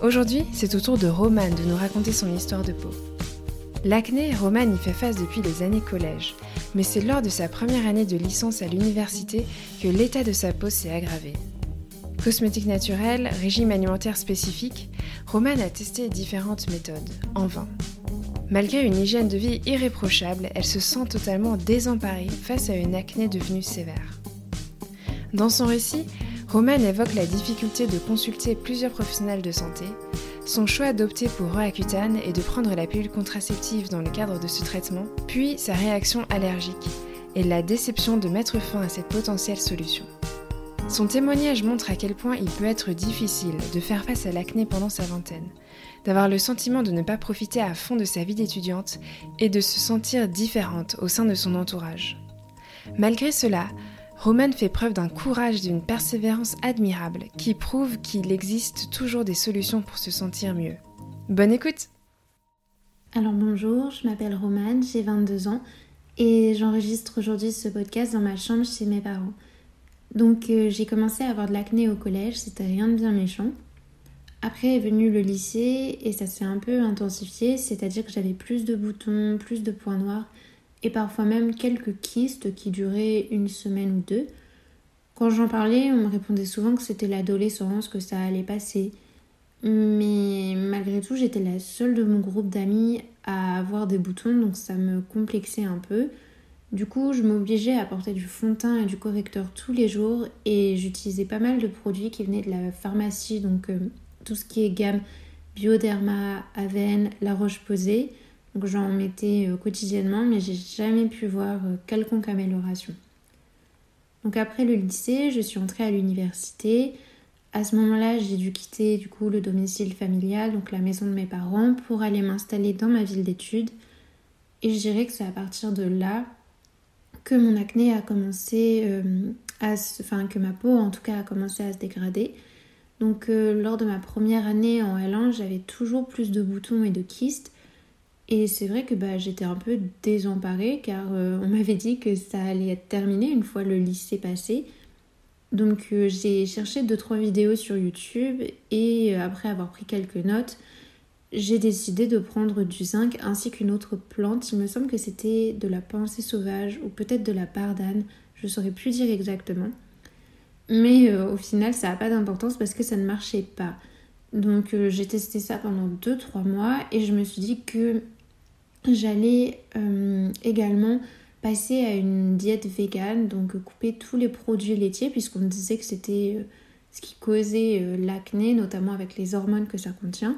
Aujourd'hui, c'est au tour de Romane de nous raconter son histoire de peau. L'acné, Romane y fait face depuis les années collège, mais c'est lors de sa première année de licence à l'université que l'état de sa peau s'est aggravé. Cosmétique naturelle, régime alimentaire spécifique, Romane a testé différentes méthodes, en vain. Malgré une hygiène de vie irréprochable, elle se sent totalement désemparée face à une acné devenue sévère. Dans son récit, Romane évoque la difficulté de consulter plusieurs professionnels de santé, son choix d'opter pour Roaccutane et de prendre la pilule contraceptive dans le cadre de ce traitement, puis sa réaction allergique et la déception de mettre fin à cette potentielle solution. Son témoignage montre à quel point il peut être difficile de faire face à l'acné pendant sa vingtaine, d'avoir le sentiment de ne pas profiter à fond de sa vie d'étudiante et de se sentir différente au sein de son entourage. Malgré cela, Roman fait preuve d'un courage d'une persévérance admirable qui prouve qu'il existe toujours des solutions pour se sentir mieux. Bonne écoute Alors bonjour, je m'appelle Romane, j'ai 22 ans et j'enregistre aujourd'hui ce podcast dans ma chambre chez mes parents. Donc euh, j'ai commencé à avoir de l'acné au collège, c'était rien de bien méchant. Après est venu le lycée et ça s'est un peu intensifié, c'est-à-dire que j'avais plus de boutons, plus de points noirs et parfois même quelques kystes qui duraient une semaine ou deux. Quand j'en parlais, on me répondait souvent que c'était l'adolescence, que ça allait passer. Mais malgré tout, j'étais la seule de mon groupe d'amis à avoir des boutons, donc ça me complexait un peu. Du coup, je m'obligeais à porter du fond de teint et du correcteur tous les jours et j'utilisais pas mal de produits qui venaient de la pharmacie, donc euh, tout ce qui est gamme Bioderma, Aven, La Roche-Posay. Donc j'en mettais euh, quotidiennement, mais j'ai jamais pu voir euh, quelconque amélioration. Donc après le lycée, je suis entrée à l'université. À ce moment-là, j'ai dû quitter du coup le domicile familial, donc la maison de mes parents, pour aller m'installer dans ma ville d'études. Et je dirais que c'est à partir de là que mon acné a commencé euh, à se... enfin que ma peau en tout cas a commencé à se dégrader. Donc lors de ma première année en L1, j'avais toujours plus de boutons et de kystes et c'est vrai que bah, j'étais un peu désemparée car euh, on m'avait dit que ça allait être terminé une fois le lycée passé. Donc euh, j'ai cherché 2-3 vidéos sur YouTube et euh, après avoir pris quelques notes, j'ai décidé de prendre du zinc ainsi qu'une autre plante. Il me semble que c'était de la pensée sauvage ou peut-être de la pardane, je ne saurais plus dire exactement. Mais au final ça n'a pas d'importance parce que ça ne marchait pas. Donc j'ai testé ça pendant 2-3 mois et je me suis dit que j'allais euh, également passer à une diète végane, donc couper tous les produits laitiers, puisqu'on disait que c'était euh, ce qui causait euh, l'acné, notamment avec les hormones que ça contient.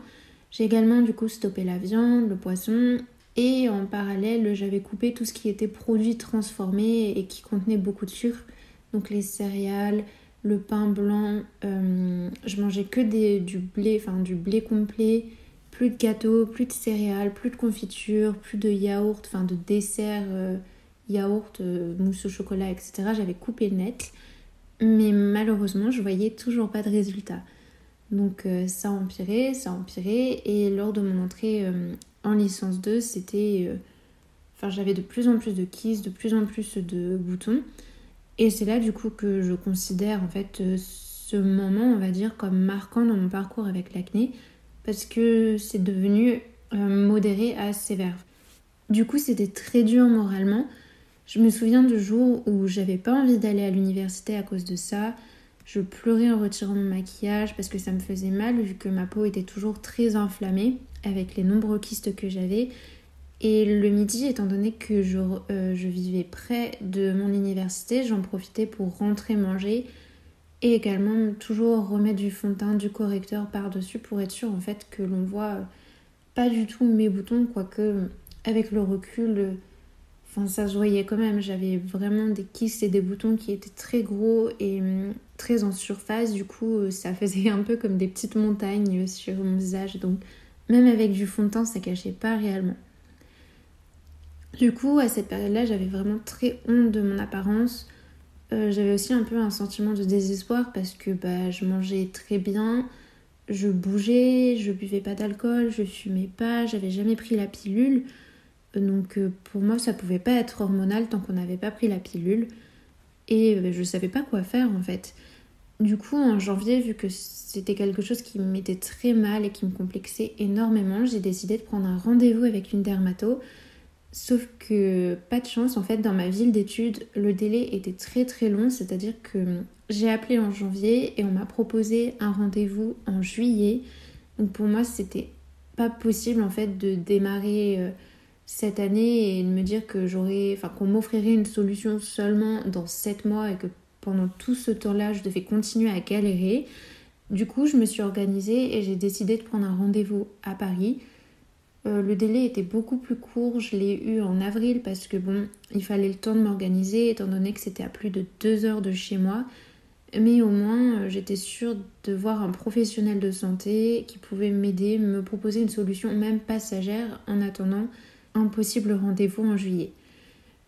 J'ai également du coup stoppé la viande, le poisson, et en parallèle, j'avais coupé tout ce qui était produits transformés et qui contenait beaucoup de sucre, donc les céréales, le pain blanc. je mangeais que des, du blé, enfin du blé complet, plus de gâteaux, plus de céréales, plus de confiture, plus de yaourt, enfin de dessert, euh, yaourt, euh, mousse au chocolat, etc. J'avais coupé net. Mais malheureusement, je voyais toujours pas de résultat. Donc euh, ça empirait, ça empirait. Et lors de mon entrée en licence 2, c'était... J'avais de plus en plus de kisses, de plus en plus de boutons. Et c'est là du coup que je considère en fait ce moment, on va dire, comme marquant dans mon parcours avec l'acné parce que c'est devenu euh, modéré à sévère. Du coup, c'était très dur moralement. Je me souviens de jours où j'avais pas envie d'aller à l'université à cause de ça. Je pleurais en retirant mon maquillage parce que ça me faisait mal vu que ma peau était toujours très inflammée avec les nombreux kystes que j'avais. Et le midi, étant donné que je, euh, je vivais près de mon université, j'en profitais pour rentrer manger et également toujours remettre du fond de teint, du correcteur par-dessus pour être sûr en fait que l'on voit euh, pas du tout mes boutons, quoique avec le recul, euh, enfin ça se voyait quand même. J'avais vraiment des kystes et des boutons qui étaient très gros et hum, très en surface. Du coup, euh, ça faisait un peu comme des petites montagnes sur mon visage. Donc Même avec du fond de teint, ça cachait pas réellement. Du coup, à cette période-là, j'avais vraiment très honte de mon apparence. Euh, j'avais aussi un peu un sentiment de désespoir parce que bah, je mangeais très bien, je bougeais, je buvais pas d'alcool, je fumais pas, j'avais jamais pris la pilule. Donc euh, pour moi, ça pouvait pas être hormonal tant qu'on n'avait pas pris la pilule. Et euh, je savais pas quoi faire en fait. Du coup, en janvier, vu que c'était quelque chose qui me mettait très mal et qui me complexait énormément, j'ai décidé de prendre un rendez-vous avec une dermato. Sauf que pas de chance, en fait, dans ma ville d'études, le délai était très très long, c'est-à-dire que j'ai appelé en janvier et on m'a proposé un rendez-vous en juillet. Donc pour moi, c'était pas possible en fait de démarrer euh, cette année et de me dire que j'aurais, enfin qu'on m'offrirait une solution seulement dans 7 mois et que pendant tout ce temps-là, je devais continuer à galérer. Du coup, je me suis organisée et j'ai décidé de prendre un rendez-vous à Paris. Euh, le délai était beaucoup plus court, je l'ai eu en avril parce que bon, il fallait le temps de m'organiser étant donné que c'était à plus de deux heures de chez moi. Mais au moins, euh, j'étais sûre de voir un professionnel de santé qui pouvait m'aider, me proposer une solution même passagère en attendant un possible rendez-vous en juillet.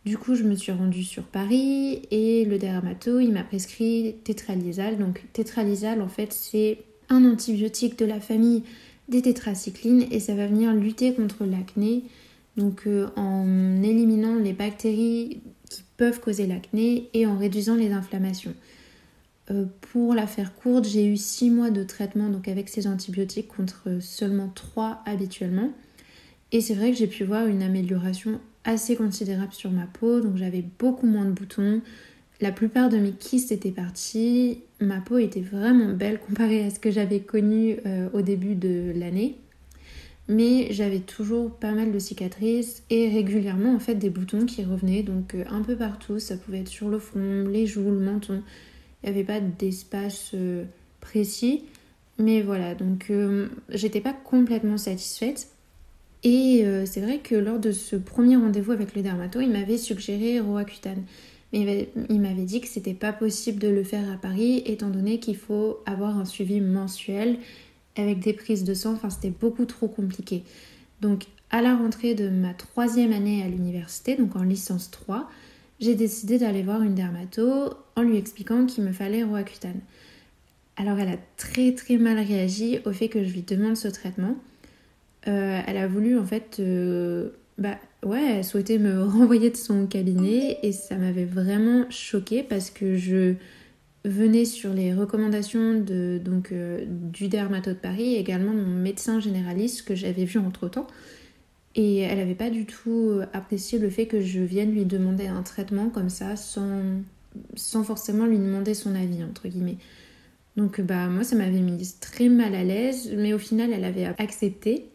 Du coup, je me suis rendue sur Paris et le dermato, il m'a prescrit tétralysal. Donc, tétralysal, en fait, c'est un antibiotique de la famille des tétracyclines et ça va venir lutter contre l'acné. Donc, euh, en éliminant les bactéries qui peuvent causer l'acné et en réduisant les inflammations. Euh, pour la faire courte, j'ai eu 6 mois de traitement donc avec ces antibiotiques contre seulement 3 habituellement. Et c'est vrai que j'ai pu voir une amélioration assez considérable sur ma peau, donc j'avais beaucoup moins de boutons. La plupart de mes kystes étaient partis. Ma peau était vraiment belle comparée à ce que j'avais connu euh, au début de l'année. Mais j'avais toujours pas mal de cicatrices et régulièrement en fait des boutons qui revenaient donc euh, un peu partout. Ça pouvait être sur le front, les joues, le menton. Il n'y avait pas d'espace euh, précis. Mais voilà, donc j'étais pas complètement satisfaite. Et c'est vrai que lors de ce premier rendez-vous avec le dermato, il m'avait suggéré Roaccutane. Mais il m'avait dit que c'était pas possible de le faire à Paris étant donné qu'il faut avoir un suivi mensuel avec des prises de sang. Enfin, c'était beaucoup trop compliqué. Donc, à la rentrée de ma troisième année à l'université, donc en licence 3, j'ai décidé d'aller voir une dermato en lui expliquant qu'il me fallait Roaccutane. Alors, elle a très très mal réagi au fait que je lui demande ce traitement. Euh, elle a voulu en fait, euh, bah ouais, elle souhaitait me renvoyer de son cabinet et ça m'avait vraiment choquée parce que je venais sur les recommandations de, donc, euh, du dermato de Paris et également de mon médecin généraliste que j'avais vu entre temps. Et elle n'avait pas du tout apprécié le fait que je vienne lui demander un traitement comme ça sans, sans forcément lui demander son avis, entre guillemets. Donc bah moi ça m'avait mis très mal à l'aise, mais au final elle avait accepté.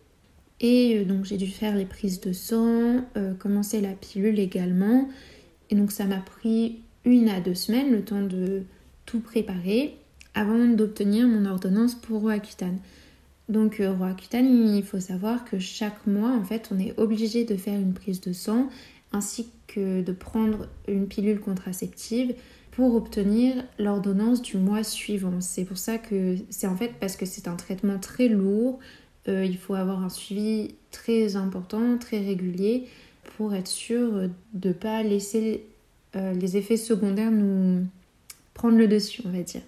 Et euh, donc j'ai dû faire les prises de sang, euh, commencer la pilule également. Et donc ça m'a pris une à deux semaines, le temps de tout préparer, avant d'obtenir mon ordonnance pour Roaccutane. Donc euh, Roaccutane, il faut savoir que chaque mois, en fait, on est obligé de faire une prise de sang, ainsi que de prendre une pilule contraceptive pour obtenir l'ordonnance du mois suivant. C'est pour ça que c'est en fait parce que c'est un traitement très lourd, euh, il faut avoir un suivi très important, très régulier pour être sûr de ne pas laisser euh, les effets secondaires nous prendre le dessus, on va dire.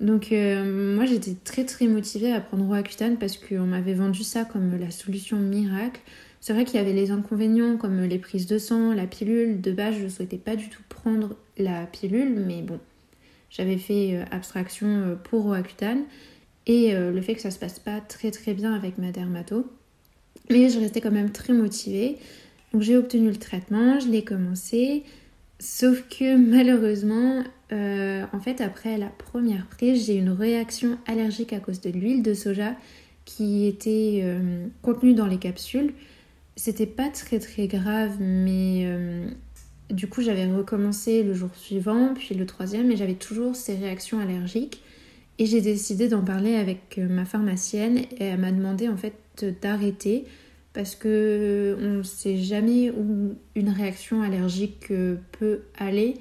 Donc euh, moi j'étais très très motivée à prendre Roaccutane parce qu'on m'avait vendu ça comme la solution miracle. C'est vrai qu'il y avait les inconvénients comme les prises de sang, la pilule. De base je ne souhaitais pas du tout prendre la pilule mais bon j'avais fait abstraction pour Roaccutane et euh, le fait que ça se passe pas très très bien avec ma dermato. Mais je restais quand même très motivée. Donc j'ai obtenu le traitement, je l'ai commencé. Sauf que malheureusement, euh, en fait, après la première prise, j'ai une réaction allergique à cause de l'huile de soja qui était euh, contenue dans les capsules. C'était pas très très grave, mais du coup, j'avais recommencé le jour suivant, puis le troisième, et j'avais toujours ces réactions allergiques. Et j'ai décidé d'en parler avec euh, ma pharmacienne et elle m'a demandé en fait d'arrêter parce que on ne sait jamais où une réaction allergique euh, peut aller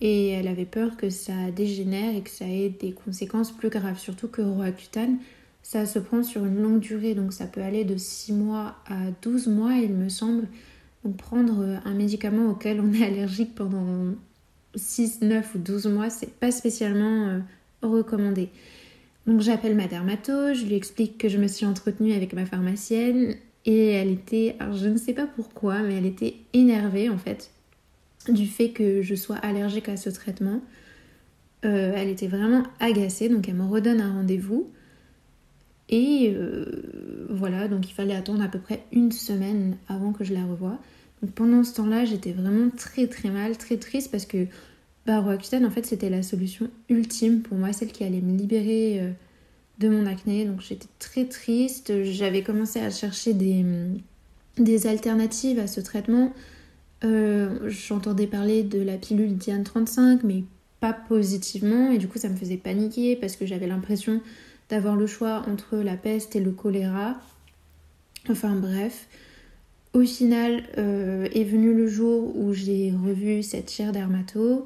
et elle avait peur que ça dégénère et que ça ait des conséquences plus graves. Surtout que Roaccutane, ça se prend sur une longue durée, donc ça peut aller de 6 mois à 12 mois, il me semble. Donc prendre un médicament auquel on est allergique pendant 6, 9 ou 12 mois, c'est pas spécialement euh, recommandé. Donc j'appelle ma dermato, je lui explique que je me suis entretenue avec ma pharmacienne et elle était, je ne sais pas pourquoi, mais elle était énervée en fait du fait que je sois allergique à ce traitement. Euh, elle était vraiment agacée, donc elle me redonne un rendez-vous. Et euh, voilà, donc il fallait attendre à peu près une semaine avant que je la revoie. Donc pendant ce temps-là, j'étais vraiment très très mal, très triste parce que bah, Roaccutane, en fait, c'était la solution ultime pour moi, celle qui allait me libérer euh, de mon acné. Donc j'étais très triste. J'avais commencé à chercher des, des alternatives à ce traitement. Euh, j'entendais parler de la pilule Diane 35, mais pas positivement. Et du coup, ça me faisait paniquer parce que j'avais l'impression d'avoir le choix entre la peste et le choléra. Enfin bref. Au final, euh, est venu le jour où j'ai revu cette chère dermato.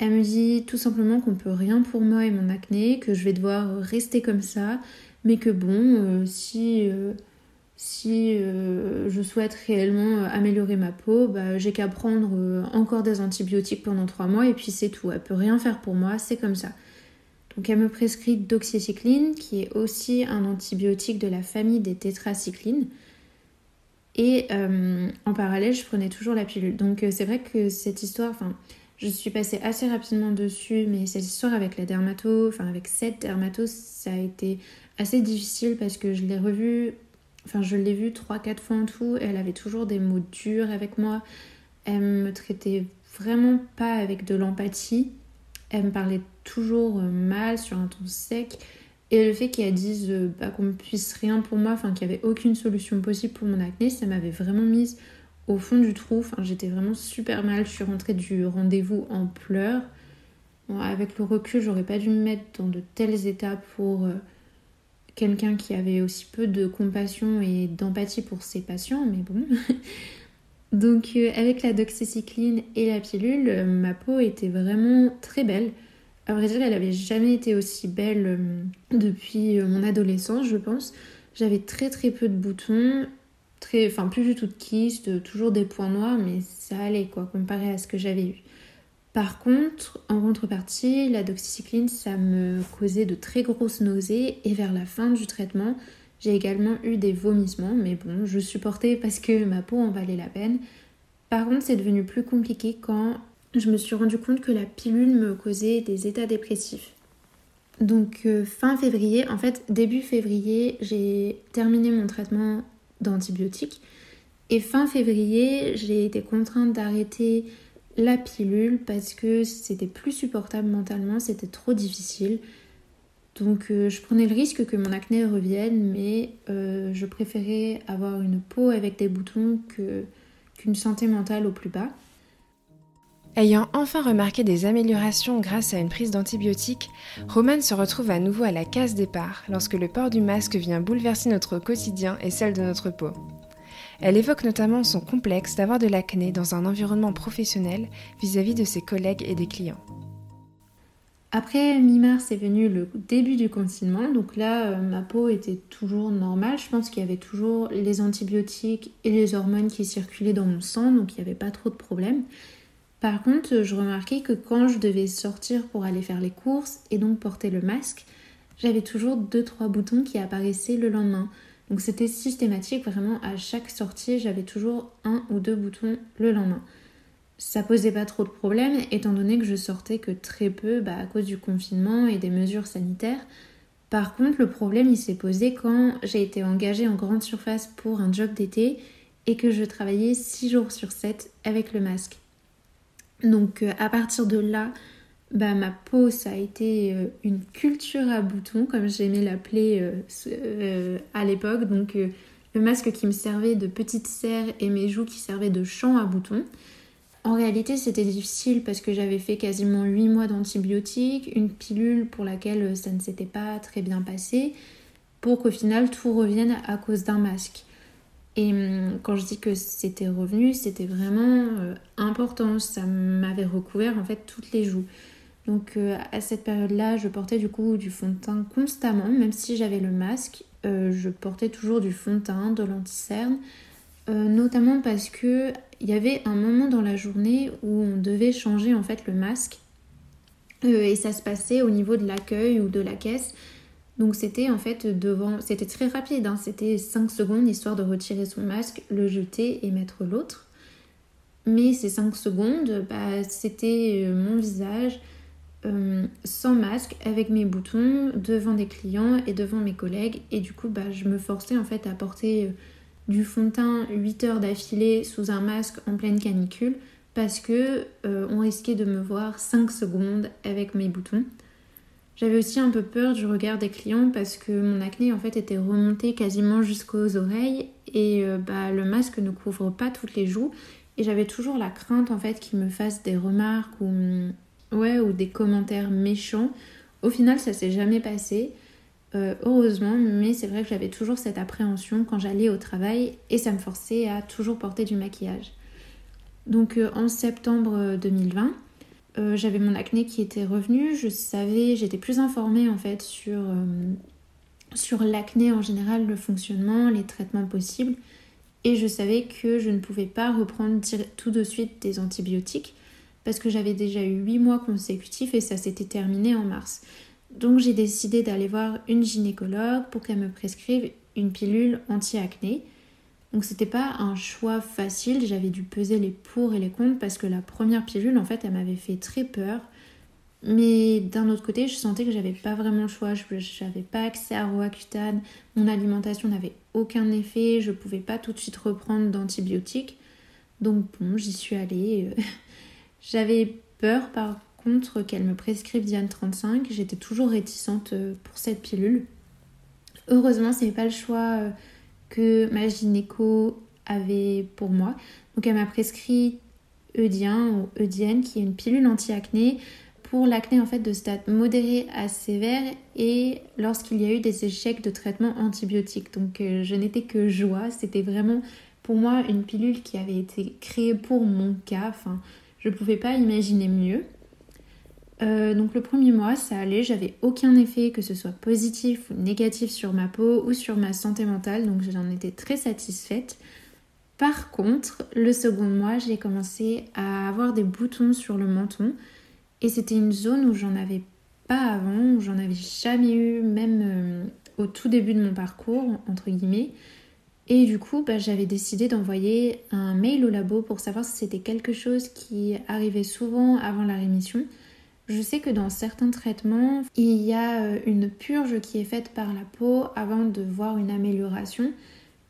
Elle me dit tout simplement qu'on peut rien pour moi et mon acné, que je vais devoir rester comme ça, mais que bon, euh, si, euh, si je souhaite réellement améliorer ma peau, bah, j'ai qu'à prendre encore des antibiotiques pendant trois mois et puis c'est tout. Elle peut rien faire pour moi, c'est comme ça. Donc elle me prescrit doxycycline, qui est aussi un antibiotique de la famille des tétracyclines. Et euh, en parallèle, je prenais toujours la pilule. Donc euh, c'est vrai que cette histoire, enfin, je suis passée assez rapidement dessus, mais cette histoire avec la dermato, enfin avec cette dermato, ça a été assez difficile parce que je l'ai revue, enfin je l'ai vue 3-4 fois en tout, et elle avait toujours des mots durs avec moi. Elle me traitait vraiment pas avec de l'empathie. Elle me parlait toujours euh, mal, sur un ton sec. Et le fait qu'elle dise euh, bah, qu'on ne puisse rien pour moi, enfin qu'il n'y avait aucune solution possible pour mon acné, ça m'avait vraiment mise au fond du trou. J'étais vraiment super mal. Je suis rentrée du rendez-vous en pleurs. avec le recul, j'aurais pas dû me mettre dans de tels états pour euh, quelqu'un qui avait aussi peu de compassion et d'empathie pour ses patients, mais bon. Donc, euh, avec la doxycycline et la pilule, ma peau était vraiment très belle. À vrai dire, elle avait jamais été aussi belle euh, depuis euh, mon adolescence, je pense. J'avais très très peu de boutons, enfin plus du tout de kystes, toujours des points noirs, mais ça allait quoi, comparé à ce que j'avais eu. Par contre, en contrepartie, la doxycycline, ça me causait de très grosses nausées et vers la fin du traitement, j'ai également eu des vomissements, mais bon, je supportais parce que ma peau en valait la peine. Par contre, c'est devenu plus compliqué quand je me suis rendu compte que la pilule me causait des états dépressifs. Donc euh, fin février, en fait début février, j'ai terminé mon traitement d'antibiotiques et fin février, j'ai été contrainte d'arrêter la pilule parce que c'était plus supportable mentalement, c'était trop difficile. Donc euh, je prenais le risque que mon acné revienne, mais euh, je préférais avoir une peau avec des boutons qu'une santé mentale au plus bas. Ayant enfin remarqué des améliorations grâce à une prise d'antibiotiques, Romane se retrouve à nouveau à la case départ lorsque le port du masque vient bouleverser notre quotidien et celle de notre peau. Elle évoque notamment son complexe d'avoir de l'acné dans un environnement professionnel vis-à-vis de ses collègues et des clients. Après mi-mars est venu le début du confinement, donc là euh, ma peau était toujours normale. Je pense qu'il y avait toujours les antibiotiques et les hormones qui circulaient dans mon sang, donc il n'y avait pas trop de problèmes. Par contre, je remarquais que quand je devais sortir pour aller faire les courses et donc porter le masque, j'avais toujours 2-3 boutons qui apparaissaient le lendemain. Donc c'était systématique, vraiment à chaque sortie, j'avais toujours un ou deux boutons le lendemain. Ça posait pas trop de problèmes étant donné que je sortais que très peu bah, à cause du confinement et des mesures sanitaires. Par contre, le problème il s'est posé quand j'ai été engagée en grande surface pour un job d'été et que je travaillais 6 jours sur 7 avec le masque. Donc euh, à partir de là, bah, ma peau, ça a été euh, une culture à boutons, comme j'aimais l'appeler euh, à l'époque. Donc le masque qui me servait de petite serre et mes joues qui servaient de champ à boutons. En réalité, c'était difficile parce que j'avais fait quasiment 8 mois d'antibiotiques, une pilule pour laquelle ça ne s'était pas très bien passé, pour qu'au final tout revienne à cause d'un masque. Et hum, quand je dis que c'était revenu, c'était vraiment euh, Ça m'avait recouvert en fait toutes les joues. Donc euh, à cette période-là, je portais du coup du fond de teint constamment, même si j'avais le masque, euh, je portais toujours du fond de teint, de l'anti-cerne, notamment parce que il y avait un moment dans la journée où on devait changer en fait le masque et ça se passait au niveau de l'accueil ou de la caisse. Donc c'était en fait devant, c'était très rapide, hein. c'était 5 secondes histoire de retirer son masque, le jeter et mettre l'autre. Mais ces 5 secondes, bah, c'était euh, mon visage euh, sans masque, avec mes boutons, devant des clients et devant mes collègues. Et du coup, bah, je me forçais en fait à porter euh, du fond de teint 8 heures d'affilée sous un masque en pleine canicule parce que on risquait de me voir 5 secondes avec mes boutons. J'avais aussi un peu peur du regard des clients parce que mon acné en fait était remonté quasiment jusqu'aux oreilles et bah, le masque ne couvre pas toutes les joues et j'avais toujours la crainte en fait qu'ils me fassent des remarques ou, ouais, ou des commentaires méchants. Au final ça s'est jamais passé. Euh, heureusement, mais c'est vrai que j'avais toujours cette appréhension quand j'allais au travail et ça me forçait à toujours porter du maquillage. Donc euh, en septembre 2020, euh, j'avais mon acné qui était revenu, je savais, j'étais plus informée en fait sur l'acné en général, le fonctionnement, les traitements possibles. Et je savais que je ne pouvais pas reprendre tout de suite des antibiotiques parce que j'avais déjà eu 8 mois consécutifs et ça s'était terminé en mars. Donc j'ai décidé d'aller voir une gynécologue pour qu'elle me prescrive une pilule anti-acné. Donc c'était pas un choix facile, j'avais dû peser les pour et les contre parce que la première pilule en fait elle m'avait fait très peur. Mais d'un autre côté, je sentais que j'avais pas vraiment le choix, je n'avais pas accès à Roaccutane, mon alimentation n'avait aucun effet, je pouvais pas tout de suite reprendre d'antibiotiques. Donc bon, j'y suis allée. j'avais peur par contre qu'elle me prescrive Diane 35, j'étais toujours réticente euh, pour cette pilule. Heureusement, c'est pas le choix euh, que ma gynéco avait pour moi. Donc elle m'a prescrit Eudien ou Eudienne qui est une pilule anti-acné pour l'acné en fait de stade modéré à sévère et lorsqu'il y a eu des échecs de traitement antibiotique. Donc euh, je n'étais que joie, c'était vraiment pour moi une pilule qui avait été créée pour mon cas, enfin je ne pouvais pas imaginer mieux. Euh, donc le premier mois, ça allait, j'avais aucun effet, que ce soit positif ou négatif sur ma peau ou sur ma santé mentale, donc j'en étais très satisfaite. Par contre, le second mois, j'ai commencé à avoir des boutons sur le menton et c'était une zone où j'en avais pas avant, où j'en avais jamais eu, même euh, au tout début de mon parcours, entre guillemets. Et du coup, bah, j'avais décidé d'envoyer un mail au labo pour savoir si c'était quelque chose qui arrivait souvent avant la rémission je sais que dans certains traitements, il y a euh, une purge qui est faite par la peau avant de voir une amélioration.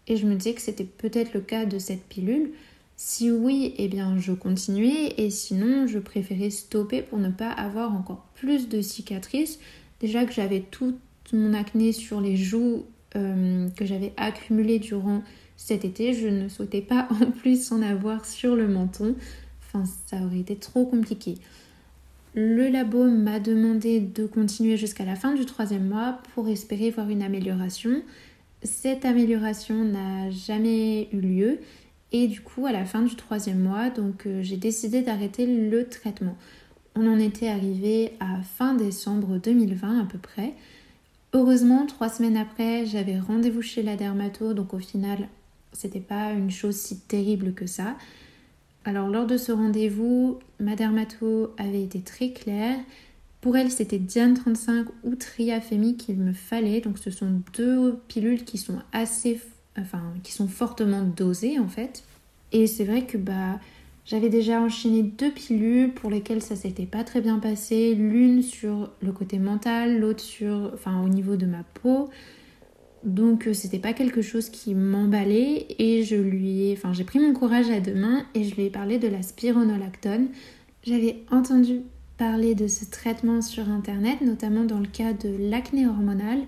Et je me disais que c'était peut-être le cas de cette pilule. Si oui, eh bien je continuais et sinon je préférais stopper pour ne pas avoir encore plus de cicatrices. Déjà que j'avais tout mon acné sur les joues euh, que j'avais accumulé durant cet été, je ne souhaitais pas en plus en avoir sur le menton. Enfin, ça aurait été trop compliqué. Le labo m'a demandé de continuer jusqu'à la fin du troisième mois pour espérer voir une amélioration. Cette amélioration n'a jamais eu lieu et du coup à la fin du troisième mois, donc euh, j'ai décidé d'arrêter le traitement. On en était arrivé à fin décembre 2020 à peu près. Heureusement, trois semaines après, j'avais rendez-vous chez la dermato, donc au final, c'était pas une chose si terrible que ça. Alors lors de ce rendez-vous, ma dermato avait été très claire. Pour elle, c'était Diane 35 ou Triafémi qu'il me fallait. Donc ce sont deux pilules qui sont assez enfin qui sont fortement dosées en fait. Et c'est vrai que bah j'avais déjà enchaîné deux pilules pour lesquelles ça s'était pas très bien passé, l'une sur le côté mental, l'autre sur enfin au niveau de ma peau. Donc euh, c'était pas quelque chose qui m'emballait et je lui ai, enfin j'ai pris mon courage à deux mains et je lui ai parlé de la spironolactone. J'avais entendu parler de ce traitement sur internet, notamment dans le cas de l'acné hormonal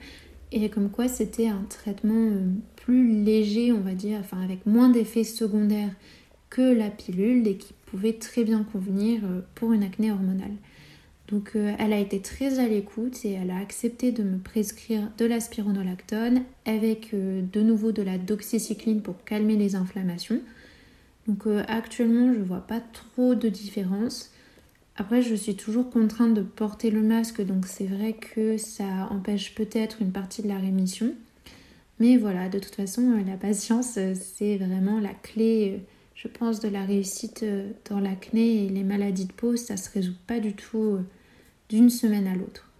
et comme quoi c'était un traitement euh, plus léger, on va dire, enfin avec moins d'effets secondaires que la pilule et qui pouvait très bien convenir euh, pour une acné hormonale. Donc euh, elle a été très à l'écoute et elle a accepté de me prescrire de la spironolactone avec euh, de nouveau de la doxycycline pour calmer les inflammations. Donc actuellement je vois pas trop de différence. Après, je suis toujours contrainte de porter le masque, donc c'est vrai que ça empêche peut-être une partie de la rémission. Mais voilà, de toute façon, la patience, c'est vraiment la clé, je pense, de la réussite dans l'acné et les maladies de peau. Ça se résout pas du tout d'une semaine à l'autre.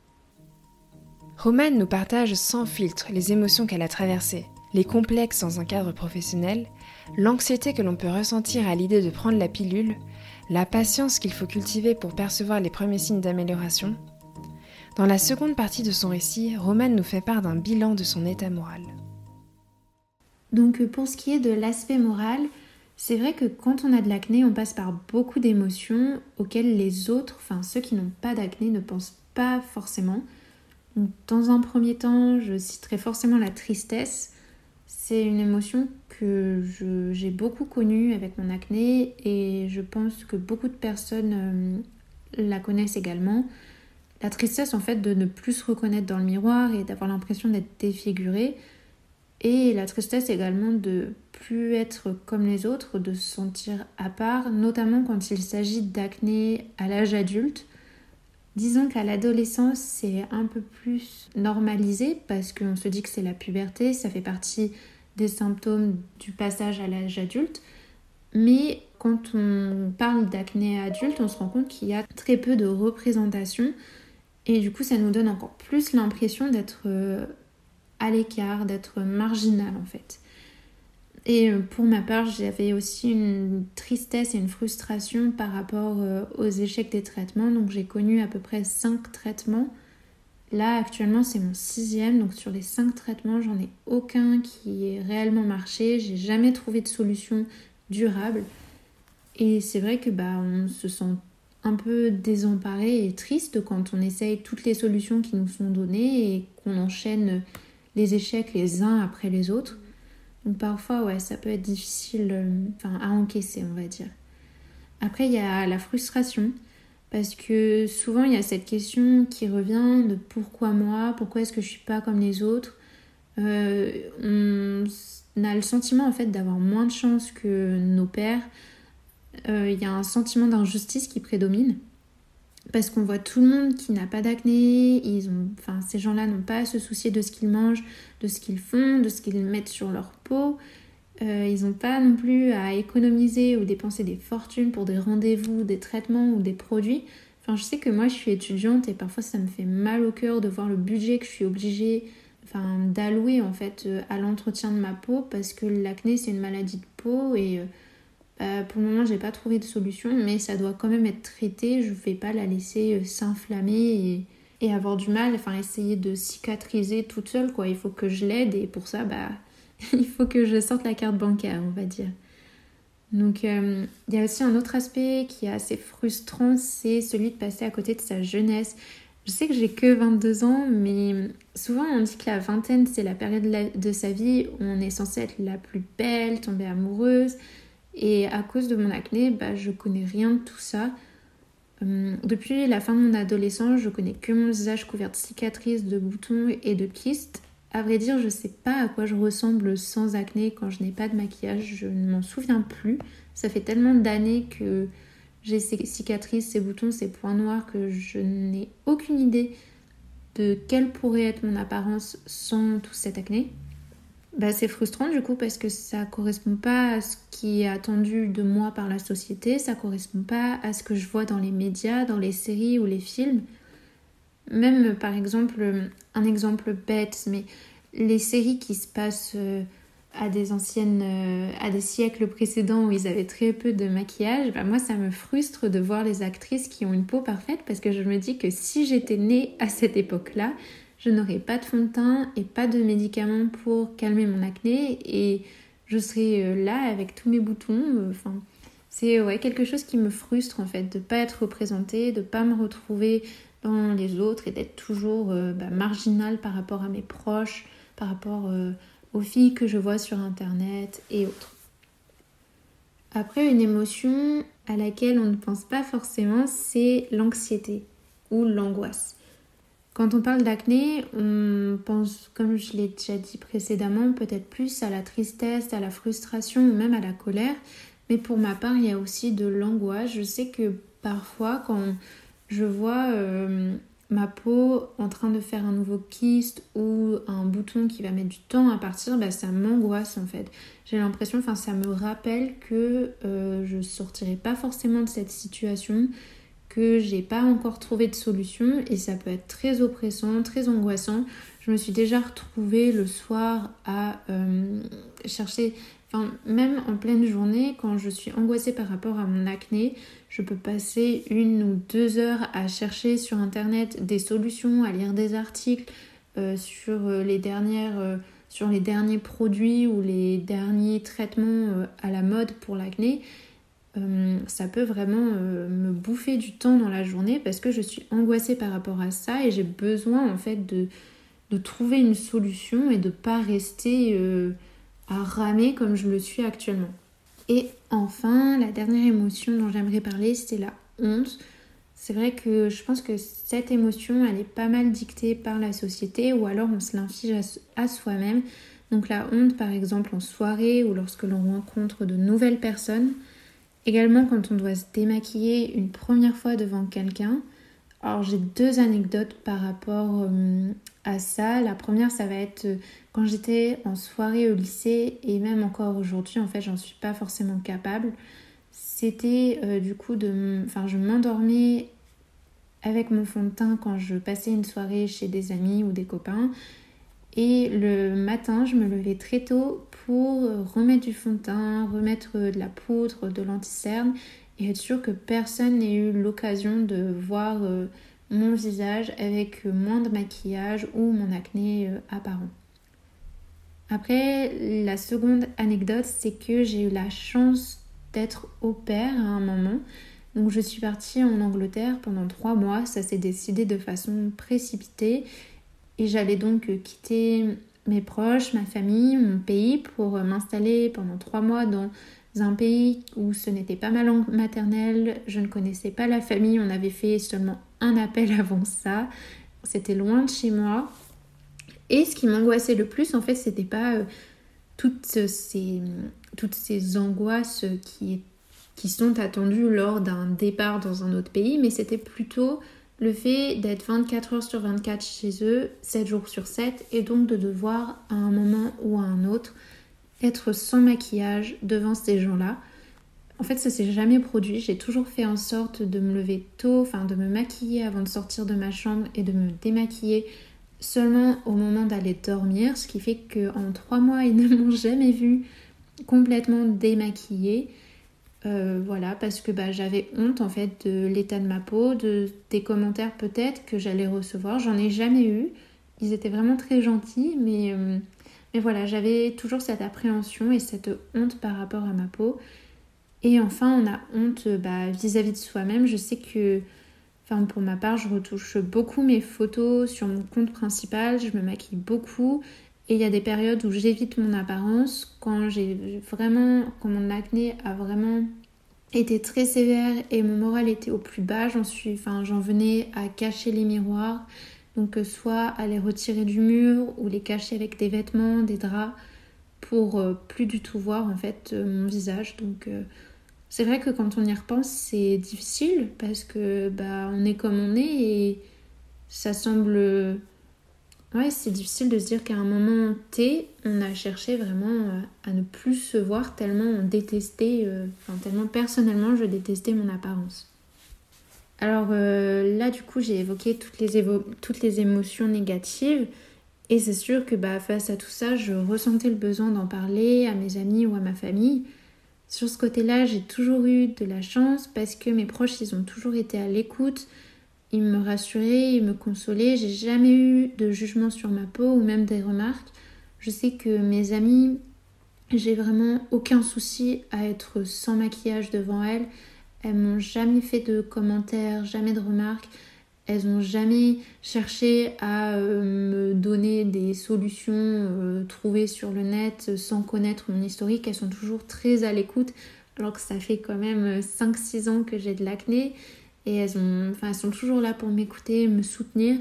Romane nous partage sans filtre les émotions qu'elle a traversées, les complexes dans un cadre professionnel, l'anxiété que l'on peut ressentir à l'idée de prendre la pilule, la patience qu'il faut cultiver pour percevoir les premiers signes d'amélioration. Dans la seconde partie de son récit, Romane nous fait part d'un bilan de son état moral. Donc pour ce qui est de l'aspect moral, c'est vrai que quand on a de l'acné, on passe par beaucoup d'émotions auxquelles les autres, enfin ceux qui n'ont pas d'acné, ne pensent pas forcément dans un premier temps, je citerai forcément la tristesse. C'est une émotion que j'ai beaucoup connue avec mon acné et je pense que beaucoup de personnes euh, la connaissent également. La tristesse en fait de ne plus se reconnaître dans le miroir et d'avoir l'impression d'être défiguré. Et la tristesse également de plus être comme les autres, de se sentir à part, notamment quand il s'agit d'acné à l'âge adulte. Disons qu'à l'adolescence, c'est un peu plus normalisé parce qu'on se dit que c'est la puberté, ça fait partie des symptômes du passage à l'âge adulte. Mais quand on parle d'acné adulte, on se rend compte qu'il y a très peu de représentation et du coup, ça nous donne encore plus l'impression d'être euh, à l'écart, d'être marginal en fait. Et euh, pour ma part, j'avais aussi une tristesse et une frustration par rapport euh, aux échecs des traitements. Donc j'ai connu à peu près 5 traitements. Là, actuellement, c'est mon sixième. Donc sur les 5 traitements, j'en ai aucun qui ait réellement marché. J'ai jamais trouvé de solution durable. Et c'est vrai que bah, on se sent un peu désemparé et triste quand on essaye toutes les solutions qui nous sont données et qu'on enchaîne les échecs les uns après les autres. Donc parfois, ouais, ça peut être difficile euh, enfin, à encaisser, on va dire. Après, il y a la frustration, parce que souvent, il y a cette question qui revient de pourquoi moi, pourquoi est-ce que je suis pas comme les autres? Euh, on a le sentiment, en fait, d'avoir moins de chance que nos pères. Euh, il y a un sentiment d'injustice qui prédomine parce qu'on voit tout le monde qui n'a pas d'acné, ils ont, enfin, ces gens-là n'ont pas à se soucier de ce qu'ils mangent, de ce qu'ils font, de ce qu'ils mettent sur leur peau. Euh, ils n'ont pas non plus à économiser ou dépenser des fortunes pour des rendez-vous, des traitements ou des produits. Enfin, je sais que moi, je suis étudiante et parfois ça me fait mal au cœur de voir le budget que je suis obligée enfin, d'allouer en fait euh, à l'entretien de ma peau parce que l'acné c'est une maladie de peau et euh, pour le moment, j'ai pas trouvé de solution, mais ça doit quand même être traité. Je vais pas la laisser euh, s'inflammer et, avoir du mal, enfin essayer de cicatriser toute seule, quoi. Il faut que je l'aide et pour ça, bah, il faut que je sorte la carte bancaire, on va dire. Donc, euh, il y a aussi un autre aspect qui est assez frustrant, c'est celui de passer à côté de sa jeunesse. Je sais que j'ai que 22 ans, mais souvent on dit que la vingtaine, c'est la période de sa vie où on est censé être la plus belle, tomber amoureuse, et à cause de mon acné, bah, je connais rien de tout ça. Hum, depuis la fin de mon adolescence, je connais que mon visage couvert de cicatrices, de boutons et de kystes. À vrai dire, je sais pas à quoi je ressemble sans acné quand je n'ai pas de maquillage, je ne m'en souviens plus. Ça fait tellement d'années que j'ai ces cicatrices, ces boutons, ces points noirs que je n'ai aucune idée de quelle pourrait être mon apparence sans tout cet acné bah, c'est frustrant du coup parce que ça correspond pas à ce qui est attendu de moi par la société, ça correspond pas à ce que je vois dans les médias, dans les séries ou les films. Même par exemple, un exemple bête, mais les séries qui se passent euh, à des anciennes, euh, à des siècles précédents où ils avaient très peu de maquillage, bah moi ça me frustre de voir les actrices qui ont une peau parfaite parce que je me dis que si j'étais née à cette époque-là, je n'aurai pas de fond de teint et pas de médicaments pour calmer mon acné et je serai euh, là avec tous mes boutons. Euh, enfin, c'est ouais, quelque chose qui me frustre en fait, de ne pas être représentée, de ne pas me retrouver dans les autres et d'être toujours euh, bah, marginale par rapport à mes proches, par rapport aux filles que je vois sur internet et autres. Après, une émotion à laquelle on ne pense pas forcément, c'est l'anxiété ou l'angoisse. Quand on parle d'acné, on pense, comme je l'ai déjà dit précédemment, peut-être plus à la tristesse, à la frustration ou même à la colère. Mais pour ma part, il y a aussi de l'angoisse. Je sais que parfois quand je vois euh, ma peau en train de faire un nouveau kyste ou un bouton qui va mettre du temps à partir, bah, ça m'angoisse en fait. J'ai l'impression, enfin ça me rappelle que euh, je sortirai pas forcément de cette situation, que j'ai pas encore trouvé de solution et ça peut être très oppressant, très angoissant. Je me suis déjà retrouvée le soir à euh, chercher Enfin, même en pleine journée, quand je suis angoissée par rapport à mon acné, je peux passer une ou deux heures à chercher sur internet des solutions, à lire des articles euh, euh, sur les derniers produits ou les derniers traitements à la mode pour l'acné. Ça peut vraiment me bouffer du temps dans la journée parce que je suis angoissée par rapport à ça et j'ai besoin en fait de, de trouver une solution et de pas rester à ramer comme je le suis actuellement. Et enfin, la dernière émotion dont j'aimerais parler, c'est la honte. C'est vrai que je pense que cette émotion, elle est pas mal dictée par la société ou alors on se l'inflige à soi-même. Donc la honte, par exemple, en soirée ou lorsque l'on rencontre de nouvelles personnes. Également quand on doit se démaquiller une première fois devant quelqu'un. Alors j'ai deux anecdotes par rapport euh, à ça. La première, ça va être euh, quand j'étais en soirée au lycée et même encore aujourd'hui, en fait, j'en suis pas forcément capable. C'était euh, du coup de. Enfin, je m'endormais avec mon fond de teint quand je passais une soirée chez des amis ou des copains. Et le matin, je me levais très tôt pour remettre du fond de teint, remettre de la poudre, de l'anticerne et être sûr que personne n'ait eu l'occasion de voir euh, mon visage avec moins de maquillage ou mon acné euh, apparent. Après, la seconde anecdote, c'est que j'ai eu la chance d'être au père à un moment. Donc je suis partie en Angleterre pendant trois mois, ça s'est décidé de façon précipitée et j'allais donc quitter mes proches, ma famille, mon pays pour m'installer pendant trois mois dans un pays où ce n'était pas ma langue maternelle, je ne connaissais pas la famille, on avait fait seulement un appel avant ça, c'était loin de chez moi. Et ce qui m'angoissait le plus, en fait, c'était pas euh, toutes, ces, toutes ces angoisses qui, qui sont attendues lors d'un départ dans un autre pays, mais c'était plutôt le fait d'être 24 heures sur 24 chez eux, 7 jours sur 7, et donc de devoir à un moment ou à un autre être sans maquillage devant ces gens-là. En fait, ça s'est jamais produit. J'ai toujours fait en sorte de me lever tôt, enfin de me maquiller avant de sortir de ma chambre et de me démaquiller seulement au moment d'aller dormir, ce qui fait qu'en trois mois, ils ne m'ont jamais vu complètement démaquillée. Euh, voilà, parce que bah, j'avais honte en fait de l'état de ma peau, de, des commentaires peut-être que j'allais recevoir. J'en ai jamais eu. Ils étaient vraiment très gentils, mais euh, voilà, j'avais toujours cette appréhension et cette honte par rapport à ma peau. Et enfin, on a honte bah, vis-à-vis de soi-même. Je sais que, enfin, pour ma part, je retouche beaucoup mes photos sur mon compte principal. Je me maquille beaucoup. Et il y a des périodes où j'évite mon apparence. Quand j'ai vraiment, quand mon acné a vraiment été très sévère et mon moral était au plus bas, j'en suis, enfin, j'en venais à cacher les miroirs, donc euh, soit à les retirer du mur ou les cacher avec des vêtements, des draps pour euh, plus du tout voir en fait euh, mon visage. Donc c'est vrai que quand on y repense, c'est difficile parce que bah on est comme on est et ça semble ouais, c'est difficile de se dire qu'à un moment T, on a cherché vraiment à ne plus se voir tellement on détestait enfin tellement personnellement je détestais mon apparence. Alors euh, là, du coup, j'ai évoqué toutes les, toutes les émotions négatives. Et c'est sûr que bah, face à tout ça, je ressentais le besoin d'en parler à mes amis ou à ma famille. Sur ce côté-là, j'ai toujours eu de la chance parce que mes proches, ils ont toujours été à l'écoute. Ils me rassuraient, ils me consolaient. J'ai jamais eu de jugement sur ma peau ou même des remarques. Je sais que mes amis, j'ai vraiment aucun souci à être sans maquillage devant elles. Elles m'ont jamais fait de commentaires, jamais de remarques. Elles n'ont jamais cherché à euh, me donner des solutions euh, trouvées sur le net sans connaître mon historique. Elles sont toujours très à l'écoute, alors que ça fait quand même 5-6 ans que j'ai de l'acné. Et elles, enfin, elles sont toujours là pour m'écouter, me soutenir.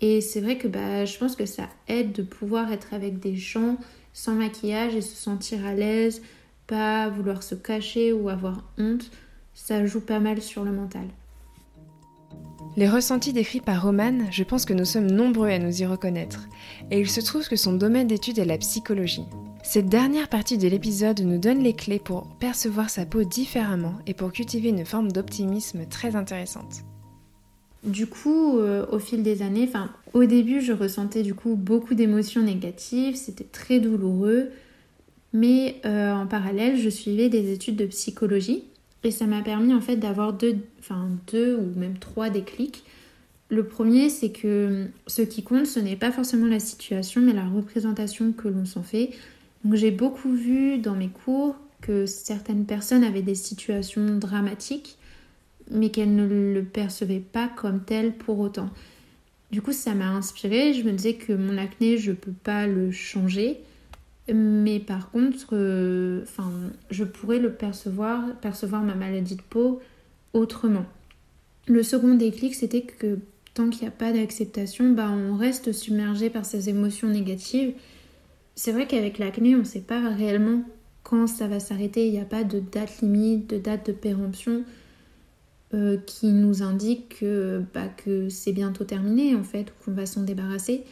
Et c'est vrai que bah, je pense que ça aide de pouvoir être avec des gens sans maquillage et se sentir à l'aise, pas vouloir se cacher ou avoir honte. ça joue pas mal sur le mental. Les ressentis décrits par Romane, je pense que nous sommes nombreux à nous y reconnaître, et il se trouve que son domaine d'étude est la psychologie. Cette dernière partie de l'épisode nous donne les clés pour percevoir sa peau différemment et pour cultiver une forme d'optimisme très intéressante. Du coup, euh, au fil des années, enfin, au début, je ressentais du coup beaucoup d'émotions négatives, c'était très douloureux, mais euh, en parallèle, je suivais des études de psychologie et ça m'a permis en fait d'avoir deux, enfin deux ou même trois déclics. Le premier, c'est que ce qui compte, ce n'est pas forcément la situation, mais la représentation que l'on s'en fait. Donc j'ai beaucoup vu dans mes cours que certaines personnes avaient des situations dramatiques, mais qu'elles ne le percevaient pas comme tel pour autant. Du coup, ça m'a inspiré. Je me disais que mon acné, je ne peux pas le changer. Mais par contre, euh, je pourrais le percevoir, percevoir ma maladie de peau autrement. Le second déclic, c'était que tant qu'il n'y a pas d'acceptation, bah, on reste submergé par ces émotions négatives. C'est vrai qu'avec l'acné, on ne sait pas réellement quand ça va s'arrêter. Il n'y a pas de date limite, de date de péremption euh, qui nous indique que, bah, que c'est bientôt terminé en fait, ou qu'on va s'en débarrasser.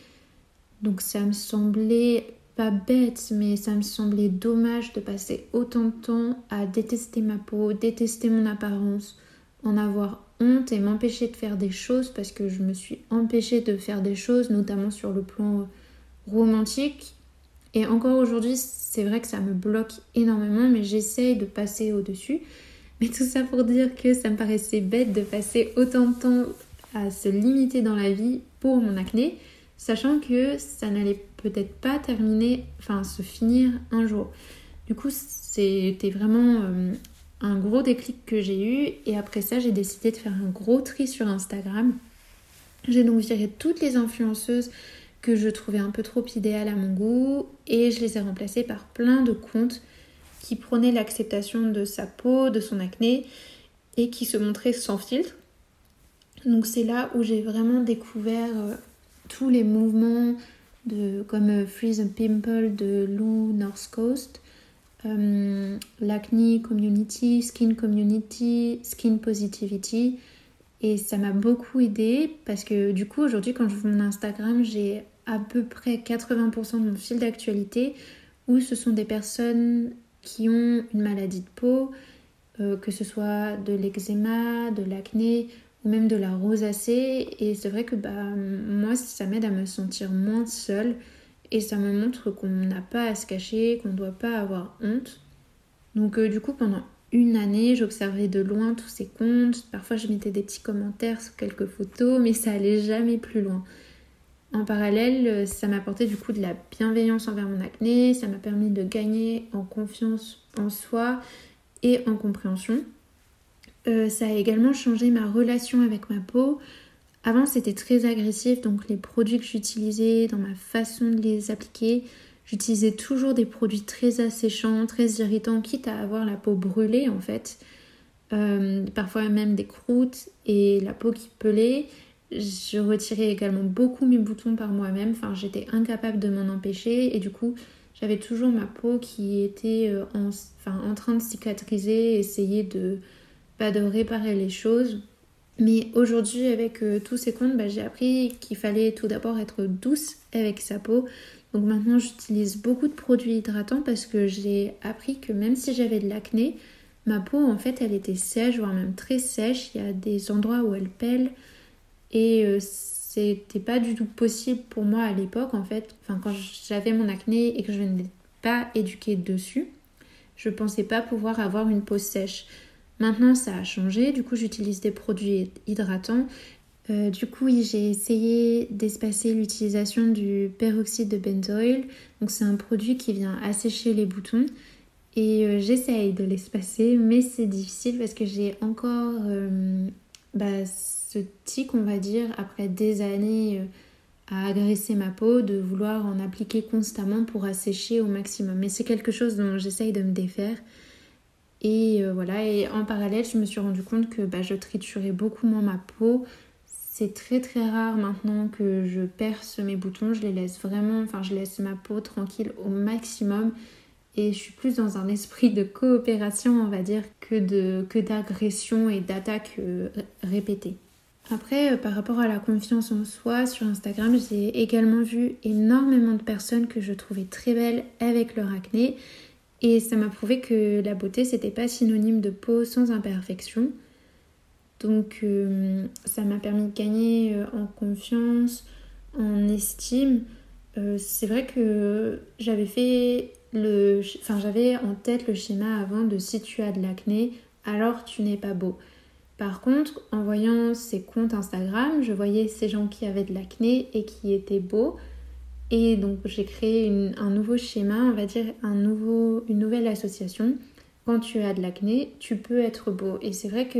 Donc ça me semblait pas bête, mais ça me semblait dommage de passer autant de temps à détester ma peau, détester mon apparence, en avoir honte et m'empêcher de faire des choses parce que je me suis empêchée de faire des choses, notamment sur le plan romantique. Et encore aujourd'hui, c'est vrai que ça me bloque énormément, mais j'essaye de passer au-dessus. Mais tout ça pour dire que ça me paraissait bête de passer autant de temps à se limiter dans la vie pour mon acné, sachant que ça n'allait peut-être pas terminer, enfin se finir un jour. Du coup, c'était vraiment euh, un gros déclic que j'ai eu et après ça, j'ai décidé de faire un gros tri sur Instagram. J'ai donc viré toutes les influenceuses que je trouvais un peu trop idéales à mon goût et je les ai remplacées par plein de comptes qui prônaient l'acceptation de sa peau, de son acné et qui se montraient sans filtre. Donc c'est là où j'ai vraiment découvert euh, tous les mouvements de, comme euh, Freeze and Pimple de Lou North Coast, euh, l'Acne Community, Skin Community, Skin Positivity. Et ça m'a beaucoup aidé parce que du coup aujourd'hui quand je vois mon Instagram j'ai à peu près 80% de mon fil d'actualité où ce sont des personnes qui ont une maladie de peau, euh, que ce soit de l'eczéma, de l'acné ou même de la rosacée. Et c'est vrai que bah, moi, ça m'aide à me sentir moins seule et ça me montre qu'on n'a pas à se cacher, qu'on ne doit pas avoir honte. Donc euh, du coup, pendant une année, j'observais de loin tous ces comptes. Parfois, je mettais des petits commentaires sur quelques photos, mais ça allait jamais plus loin. En parallèle, ça m'a apporté du coup de la bienveillance envers mon acné, ça m'a permis de gagner en confiance en soi et en compréhension. Euh, ça a également changé ma relation avec ma peau. Avant, c'était très agressif, donc les produits que j'utilisais, dans ma façon de les appliquer, j'utilisais toujours des produits très asséchants, très irritants, quitte à avoir la peau brûlée en fait. Euh, parfois même des croûtes et la peau qui pelait. Je retirais également beaucoup mes boutons par moi-même, enfin j'étais incapable de m'en empêcher et du coup j'avais toujours ma peau qui était euh, en, train de cicatriser, essayer de, de réparer les choses. Mais aujourd'hui, avec euh, tous ces comptes, bah, j'ai appris qu'il fallait tout d'abord être douce avec sa peau. Donc maintenant, j'utilise beaucoup de produits hydratants parce que j'ai appris que même si j'avais de l'acné, ma peau, en fait, elle était sèche, voire même très sèche. Il y a des endroits où elle pèle. Et euh, c'était pas du tout possible pour moi à l'époque, en fait. Enfin, quand j'avais mon acné et que je n'étais pas éduquée dessus, je pensais pas pouvoir avoir une peau sèche. Maintenant, ça a changé. Du coup, j'utilise des produits hydratants. Euh, du coup, j'ai essayé d'espacer l'utilisation du peroxyde de benzoyl. Donc, c'est un produit qui vient assécher les boutons. Et euh, j'essaye de l'espacer, mais c'est difficile parce que j'ai encore euh, bah, ce tic, on va dire, après des années à agresser ma peau, de vouloir en appliquer constamment pour assécher au maximum. Mais c'est quelque chose dont j'essaye de me défaire. Et voilà, et en parallèle, je me suis rendu compte que bah, je triturais beaucoup moins ma peau. C'est très très rare maintenant que je perce mes boutons, je les laisse vraiment, enfin je laisse ma peau tranquille au maximum et je suis plus dans un esprit de coopération, on va dire, que, que d'agressions et d'attaques euh, répétées. Après, par rapport à la confiance en soi, sur Instagram, j'ai également vu énormément de personnes que je trouvais très belles avec leur acné. Et ça m'a prouvé que la beauté, c'était pas synonyme de peau sans imperfection. Donc, ça m'a permis de gagner en confiance, en estime. c'est vrai que j'avais fait le, enfin, j'avais en tête le schéma avant de si tu as de l'acné, alors tu n'es pas beau. Par contre, en voyant ces comptes Instagram, je voyais ces gens qui avaient de l'acné et qui étaient beaux. Et donc j'ai créé un nouveau schéma, on va dire une nouvelle association. Quand tu as de l'acné, tu peux être beau. Et c'est vrai que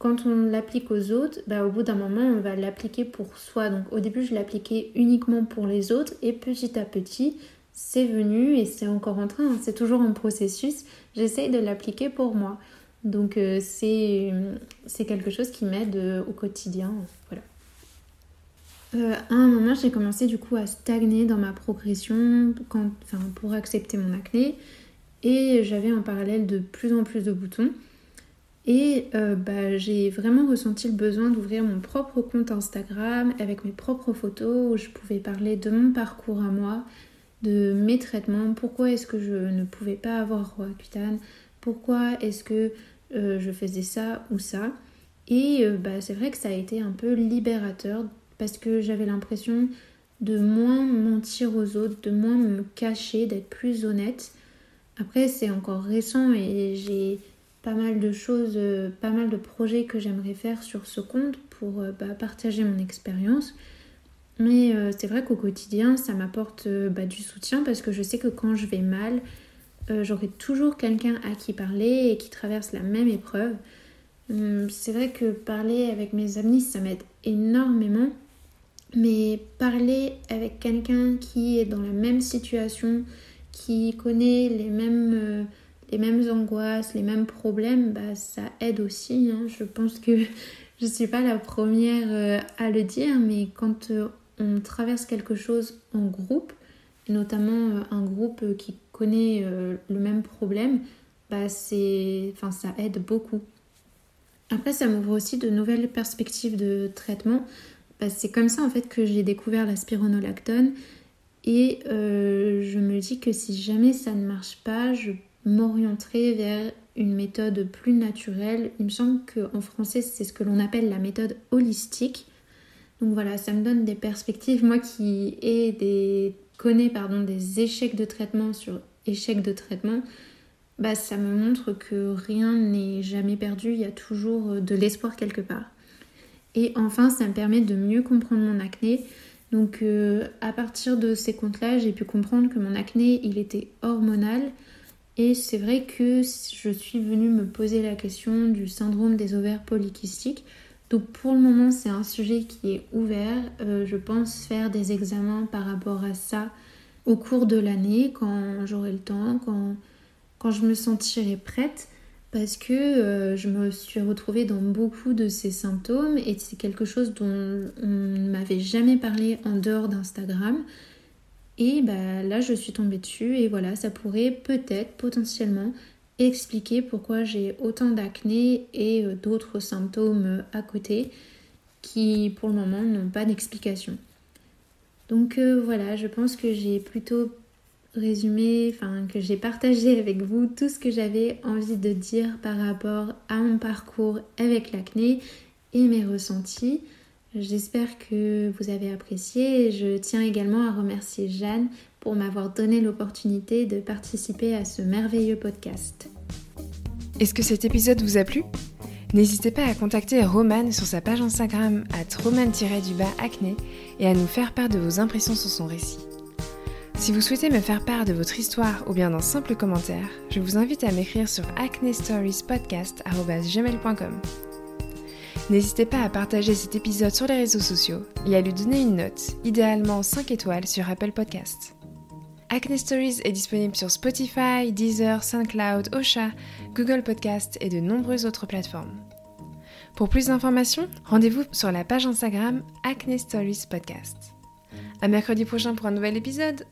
quand on l'applique aux autres, bah, au bout d'un moment, on va l'appliquer pour soi. Donc au début, je l'appliquais uniquement pour les autres et petit à petit, c'est venu et c'est encore en train, c'est toujours en processus. J'essaye de l'appliquer pour moi. Donc euh, c'est quelque chose qui m'aide euh, au quotidien. Voilà. Euh, à un moment, j'ai commencé du coup à stagner dans ma progression pour accepter mon acné et j'avais en parallèle de plus en plus de boutons. Et bah, j'ai vraiment ressenti le besoin d'ouvrir mon propre compte Instagram avec mes propres photos où je pouvais parler de mon parcours à moi, de mes traitements, pourquoi est-ce que je ne pouvais pas avoir Roaccutane, pourquoi est-ce que euh, je faisais ça ou ça. Et euh, bah, c'est vrai que ça a été un peu libérateur parce que j'avais l'impression de moins mentir aux autres, de moins me cacher, d'être plus honnête. Après, c'est encore récent et j'ai pas mal de choses, euh, pas mal de projets que j'aimerais faire sur ce compte pour bah, partager mon expérience. Mais euh, c'est vrai qu'au quotidien, ça m'apporte euh, bah, du soutien parce que je sais que quand je vais mal, euh, j'aurai toujours quelqu'un à qui parler et qui traverse la même épreuve. Hum, c'est vrai que parler avec mes amis, ça m'aide énormément. Mais parler avec quelqu'un qui est dans la même situation, qui connaît les mêmes, les mêmes angoisses, les mêmes problèmes, bah, ça aide aussi. Hein. Je pense que je ne suis pas la première à le dire, mais quand on traverse quelque chose en groupe, notamment euh, un groupe qui connaît euh, le même problème, bah enfin, ça aide beaucoup. Après, ça m'ouvre aussi de nouvelles perspectives de traitement. Bah, c'est comme ça en fait que j'ai découvert la spironolactone et euh, je me dis que si jamais ça ne marche pas, je m'orienterai vers une méthode plus naturelle. Il me semble qu'en français, c'est ce que l'on appelle la méthode holistique. Donc voilà, ça me donne des perspectives. Moi qui ai des, connais pardon, des échecs de traitement sur échecs de traitement, bah, ça me montre que rien n'est jamais perdu, il y a toujours euh, de l'espoir quelque part. Et enfin, ça me permet de mieux comprendre mon acné. Donc euh, à partir de ces comptes-là, j'ai pu comprendre que mon acné, il était hormonal. Et c'est vrai que je suis venue me poser la question du syndrome des ovaires polykystiques. Donc pour le moment, c'est un sujet qui est ouvert. Euh, je pense faire des examens par rapport à ça au cours de l'année, quand j'aurai le temps, quand, je me sentirai prête, parce que euh, je me suis retrouvée dans beaucoup de ces symptômes et c'est quelque chose dont on ne m'avait jamais parlé en dehors d'Instagram. Et bah, là, je suis tombée dessus et voilà, ça pourrait peut-être, potentiellement, expliquer pourquoi j'ai autant d'acné et euh, d'autres symptômes à côté qui pour le moment n'ont pas d'explication. Donc euh, voilà, je pense que j'ai plutôt résumé, enfin que j'ai partagé avec vous tout ce que j'avais envie de dire par rapport à mon parcours avec l'acné et mes ressentis. J'espère que vous avez apprécié je tiens également à remercier Jeanne pour m'avoir donné l'opportunité de participer à ce merveilleux podcast. Est-ce que cet épisode vous a plu? N'hésitez pas à contacter Romane sur sa page Instagram at romane-acné et à nous faire part de vos impressions sur son récit. Si vous souhaitez me faire part de votre histoire ou bien d'un simple commentaire, je vous invite à m'écrire sur acnestoriespodcast.gmail.com. N'hésitez pas à partager cet épisode sur les réseaux sociaux et à lui donner une note, idéalement 5 étoiles sur Apple Podcast. Acne Stories est disponible sur Spotify, Deezer, SoundCloud, Osha, Google Podcast et de nombreuses autres plateformes. Pour plus d'informations, rendez-vous sur la page Instagram Acne Stories Podcast. À mercredi prochain pour un nouvel épisode.